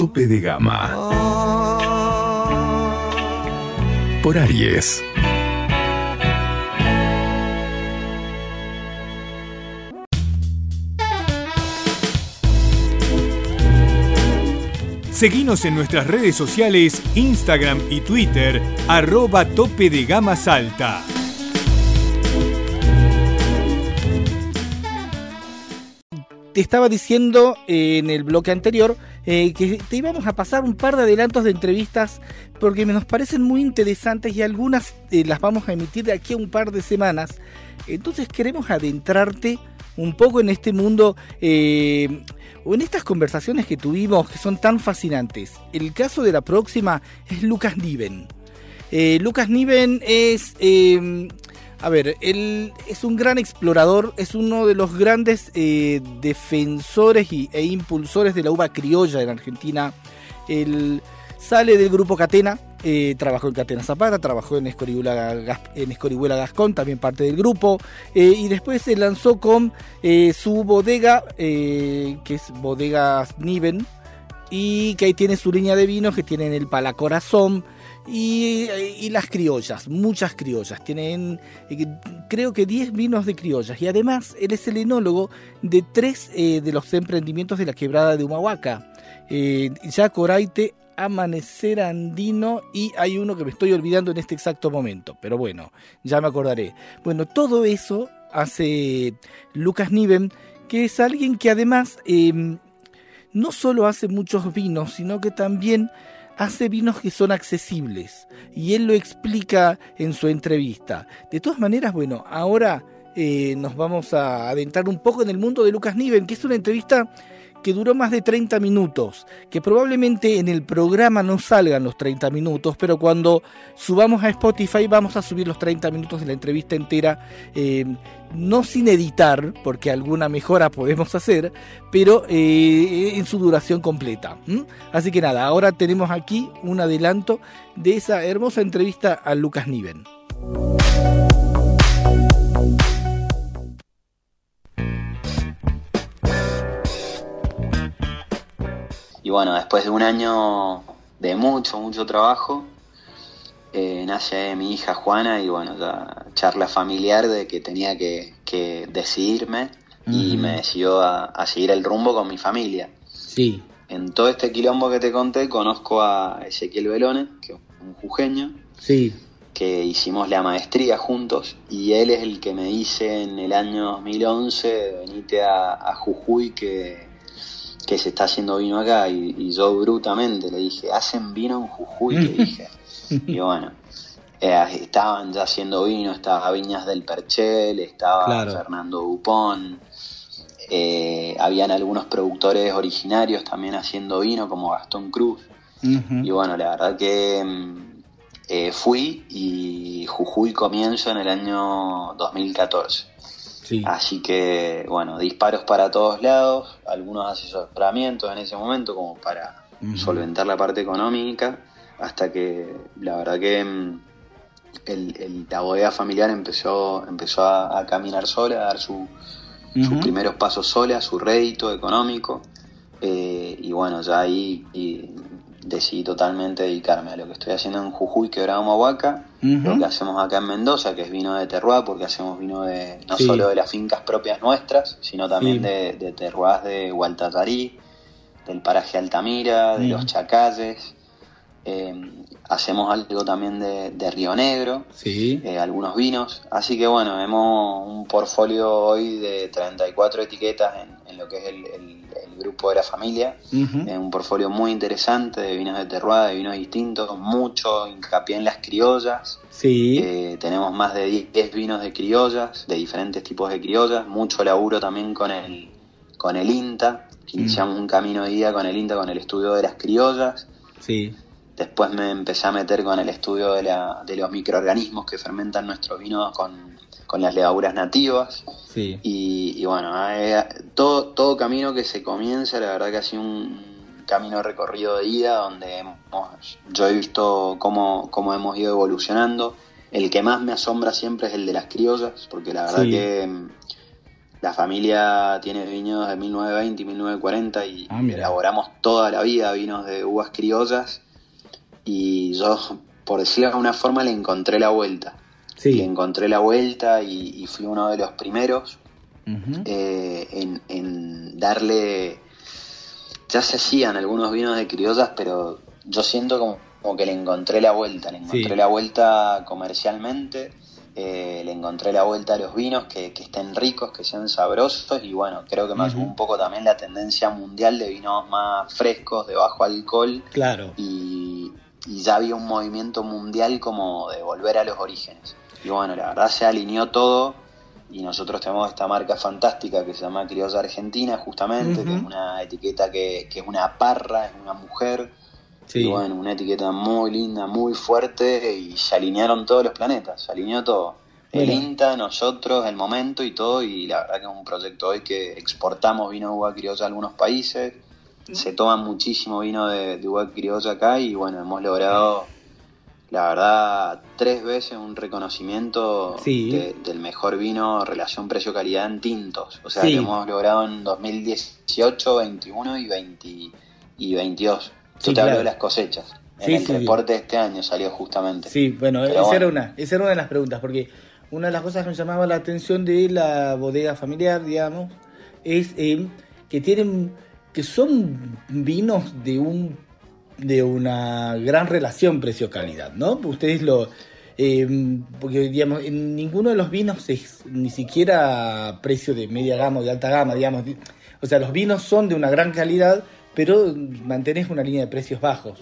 Tope de Gama. Por Aries. Seguinos en nuestras redes sociales, Instagram y Twitter, arroba tope de gama salta. Te estaba diciendo en el bloque anterior eh, que te íbamos a pasar un par de adelantos de entrevistas porque nos parecen muy interesantes y algunas eh, las vamos a emitir de aquí a un par de semanas. Entonces queremos adentrarte un poco en este mundo eh, o en estas conversaciones que tuvimos que son tan fascinantes. El caso de la próxima es Lucas Niven. Eh, Lucas Niven es, a ver, él es un gran explorador, es uno de los grandes eh, defensores e impulsores de la uva criolla en Argentina. Él sale del grupo Catena, eh, trabajó en Catena Zapata, trabajó en Escorihuela, Gascón, también parte del grupo, eh, y después se lanzó con su bodega, que es Bodegas Niven, y que ahí tiene su línea de vinos que tienen el Palacorazón y, las criollas, muchas criollas. Tienen creo que 10 vinos de criollas y además él es el enólogo de tres de los emprendimientos de la quebrada de Humahuaca. ya Coraite Amanecer Andino y hay uno que me estoy olvidando en este exacto momento, pero bueno, ya me acordaré. Bueno, todo eso hace Lucas Niven, que es alguien que además em, no solo hace muchos vinos, sino que también hace vinos que son accesibles. Y él lo explica en su entrevista. De todas maneras, bueno, ahora eh, nos vamos a adentrar un poco en el mundo de Lucas Niven, que es una entrevista que duró más de 30 minutos, que probablemente en el programa no salgan los 30 minutos, pero cuando subamos a Spotify vamos a subir los 30 minutos de la entrevista entera, eh, no sin editar, porque alguna mejora podemos hacer, pero eh, en su duración completa. Así que nada, ahora tenemos aquí un adelanto de esa hermosa entrevista a Lucas Niven. Y bueno, después de un año de mucho, mucho trabajo, eh, nace mi hija Juana y bueno, la charla familiar de que tenía que, decidirme y me decidió a, seguir el rumbo con mi familia. Sí. En todo este quilombo que te conté, conozco a Ezequiel Belone, que es un jujeño. Sí. Que hicimos la maestría juntos y él es el que me dice en el año 2011, venite a, a Jujuy que que se está haciendo vino acá y, yo brutamente le dije, hacen vino en Jujuy, le dije. y bueno, eh, estaban ya haciendo vino, estaba Viñas del Perchel, estaba Fernando Dupont, eh, habían algunos productores originarios también haciendo vino como Gastón Cruz. Y bueno, la verdad que mm, eh, fui y Jujuy comienzo en el año 2014. Así que, bueno, disparos para todos lados, algunos asesoramientos en ese momento como para solventar la parte económica, hasta que la verdad que mm, el, la bodega familiar empezó, empezó a, caminar sola, a dar sus primeros pasos sola, su rédito económico. Eh, y bueno, ya ahí decidí totalmente dedicarme a lo que estoy haciendo en Jujuy, Quebrado Mahuaca, lo que hacemos acá en Mendoza, que es vino de terroir, porque hacemos vino de no solo de las fincas propias nuestras, sino también de, de terroirs de Hualtatarí, del paraje Altamira, de los Chacalles. Eh, hacemos algo también de, Río Negro, eh, algunos vinos. Así que bueno, hemos un portfolio hoy de 34 etiquetas en, lo que es el, grupo de la familia. Eh, un portfolio muy interesante de vinos de terroir, de vinos distintos, mucho hincapié en las criollas. tenemos más de 10 vinos de criollas, de diferentes tipos de criollas, mucho laburo también con el con el INTA, iniciamos un camino de ida con el INTA, con el estudio de las criollas. Sí. Después me empecé a meter con el estudio de, la, de los microorganismos que fermentan nuestros vinos con, con las levaduras nativas. Sí. Y, y bueno, eh, todo, todo camino que se comienza, la verdad que ha sido un camino recorrido de ida donde hemos, yo he visto cómo, cómo hemos ido evolucionando. El que más me asombra siempre es el de las criollas, porque la verdad Sí. que mm, la familia tiene viñedos de 1920 y 1940 y Ah, elaboramos toda la vida vinos de uvas criollas y yo, por decirlo de alguna forma, le encontré la vuelta. Le Sí. encontré la vuelta y, y fui uno de los primeros eh, en, en darle... Ya se hacían algunos vinos de criollas, pero yo siento como, como que le encontré la vuelta, le encontré Sí. la vuelta comercialmente, eh, le encontré la vuelta a los vinos que, que estén ricos, que sean sabrosos y bueno, creo que me ayudó un poco también la tendencia mundial de vinos más frescos, de bajo alcohol Claro. y, y ya había un movimiento mundial como de volver a los orígenes. Y bueno, la verdad se alineó todo y nosotros tenemos esta marca fantástica que se llama Criolla Argentina, justamente, que es una etiqueta que, que es una parra, es una mujer. Sí. Y bueno, una etiqueta muy linda, muy fuerte y se alinearon todos los planetas, se alineó todo. El. INTA, nosotros, el momento y todo, y la verdad que es un proyecto hoy que exportamos vino uva criolla a algunos países, se toma muchísimo vino de, de uva criolla acá y bueno, hemos logrado, la verdad, tres veces un reconocimiento Sí. de- del mejor vino relación precio-calidad en tintos. O sea, Sí. que hemos logrado en 2018, 21 y, 20, y 22. Yo Sí, te hablo claro. de las cosechas. En el reporte de este año salió justamente. Sí, bueno, Pero esa bueno. era una, esa era una de las preguntas, porque una de las cosas que me llamaba la atención de la bodega familiar, digamos, es eh, que tienen, que son vinos de un, de una gran relación precio-calidad, ¿no? Ustedes lo, eh, porque digamos, en ninguno de los vinos es ni siquiera precio de media gama o de alta gama, digamos, o sea, los vinos son de una gran calidad, pero mantenés una línea de precios bajos.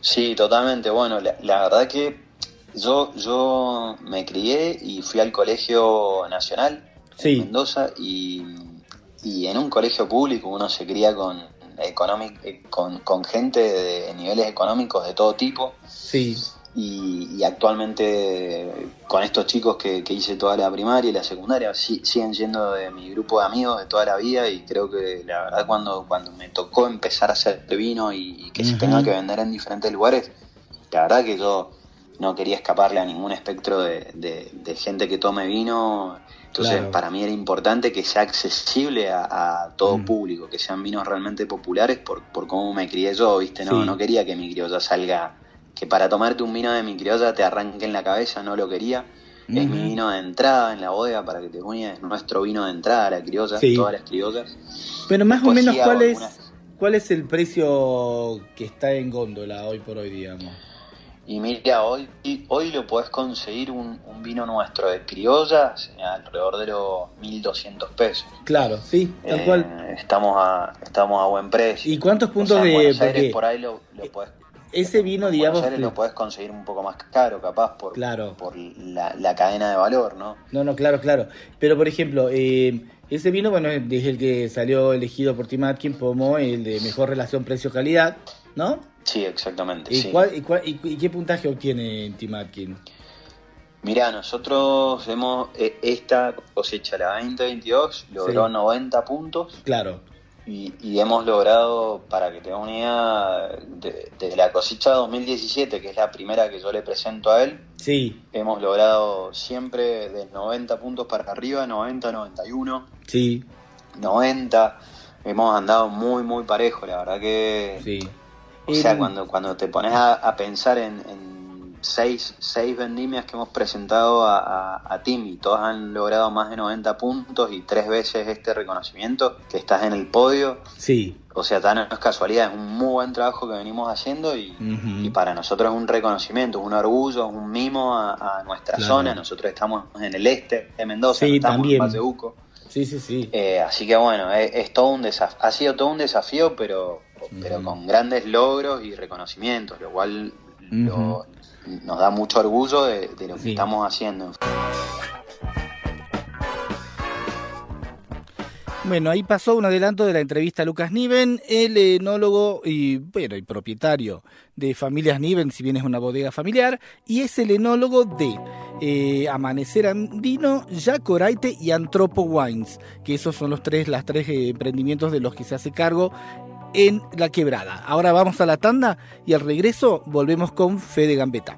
Sí, totalmente. Bueno, la, la verdad que yo, yo me crié y fui al colegio nacional Sí. en Mendoza y, y en un colegio público uno se cría con, eh, con, con gente de niveles económicos de todo tipo. Sí, y, y actualmente con estos chicos que, que hice toda la primaria y la secundaria sí- siguen siendo de mi grupo de amigos de toda la vida y creo que la verdad cuando, cuando me tocó empezar a hacer vino y, y que se tenga que vender en diferentes lugares, la verdad que yo no quería escaparle a ningún espectro de, de- de gente que tome vino. Entonces, Claro. para mí era importante que sea accesible a, a todo Mm. público, que sean vinos realmente populares por, por cómo me crié yo, ¿viste? No, Sí. no quería que mi criolla salga, que para tomarte un vino de mi criolla te arranque en la cabeza, no lo quería. Es mi vino de entrada en la bodega, para que te uñes, es nuestro vino de entrada, la criolla, Sí. todas las criollas. Bueno, más o menos, ¿cuál es, algunas- ¿cuál es el precio que está en góndola hoy por hoy, digamos? Y mira, hoy, hoy lo podés conseguir un, un vino nuestro de criollas alrededor de los 1200 pesos. Claro, sí, tal Eh, cual. Estamos a, estamos a buen precio. ¿Y cuántos O puntos sea, de...? Aires por ahí lo, lo podés, ese vino, en digamos... Lo podés conseguir un poco más caro, capaz, por, Claro. por la, la cadena de valor, ¿no? No, no, claro, claro. Pero, por ejemplo, eh, ese vino, bueno, es es el que salió elegido por Tim Atkins como el de mejor relación precio-calidad, ¿no? Sí, exactamente. ¿Y, sí. cuál- y cuál- y- y qué puntaje obtiene en Tim Atkins? Mirá, nosotros hemos, eh, esta cosecha, la 2022, logró Sí. 90 puntos Claro, y, y hemos logrado, para que te una idea, de, de la cosecha 2017, que es la primera que yo le presento a él, sí, hemos logrado siempre de 90 puntos para arriba, 90, 91, sí, 90. Hemos andado muy, muy parejo, la verdad que... sí. O sea, El- cuando, cuando te pones a, a pensar en, en seis, seis vendimias que hemos presentado a, a, a Tim y todas han logrado más de 90 puntos y tres veces este reconocimiento, que estás en el podio, Sí, o sea, tan no es casualidad, es un muy buen trabajo que venimos haciendo y, y para nosotros es un reconocimiento, es un orgullo, es un mimo a, a nuestra Claro. zona. Nosotros estamos en el este de Mendoza, Sí, no estamos también. en Valdebuco. sí, sí, sí. Eh, así que bueno, es, es todo un desafío, ha sido todo un desafío, pero, pero con grandes logros y reconocimientos, lo cual lo- nos da mucho orgullo de, de lo que Sí. estamos haciendo. Bueno, ahí pasó un adelanto de la entrevista a Lucas Niven, el enólogo y, bueno, y propietario de Familias Niven, si bien es una bodega familiar, y es el enólogo de eh, Amanecer Andino, Jacoraite y Antropo Wines, que esos son los tres, las tres eh, emprendimientos de los que se hace cargo en la quebrada. Ahora vamos a la tanda y al regreso volvemos con Fede Gambetta.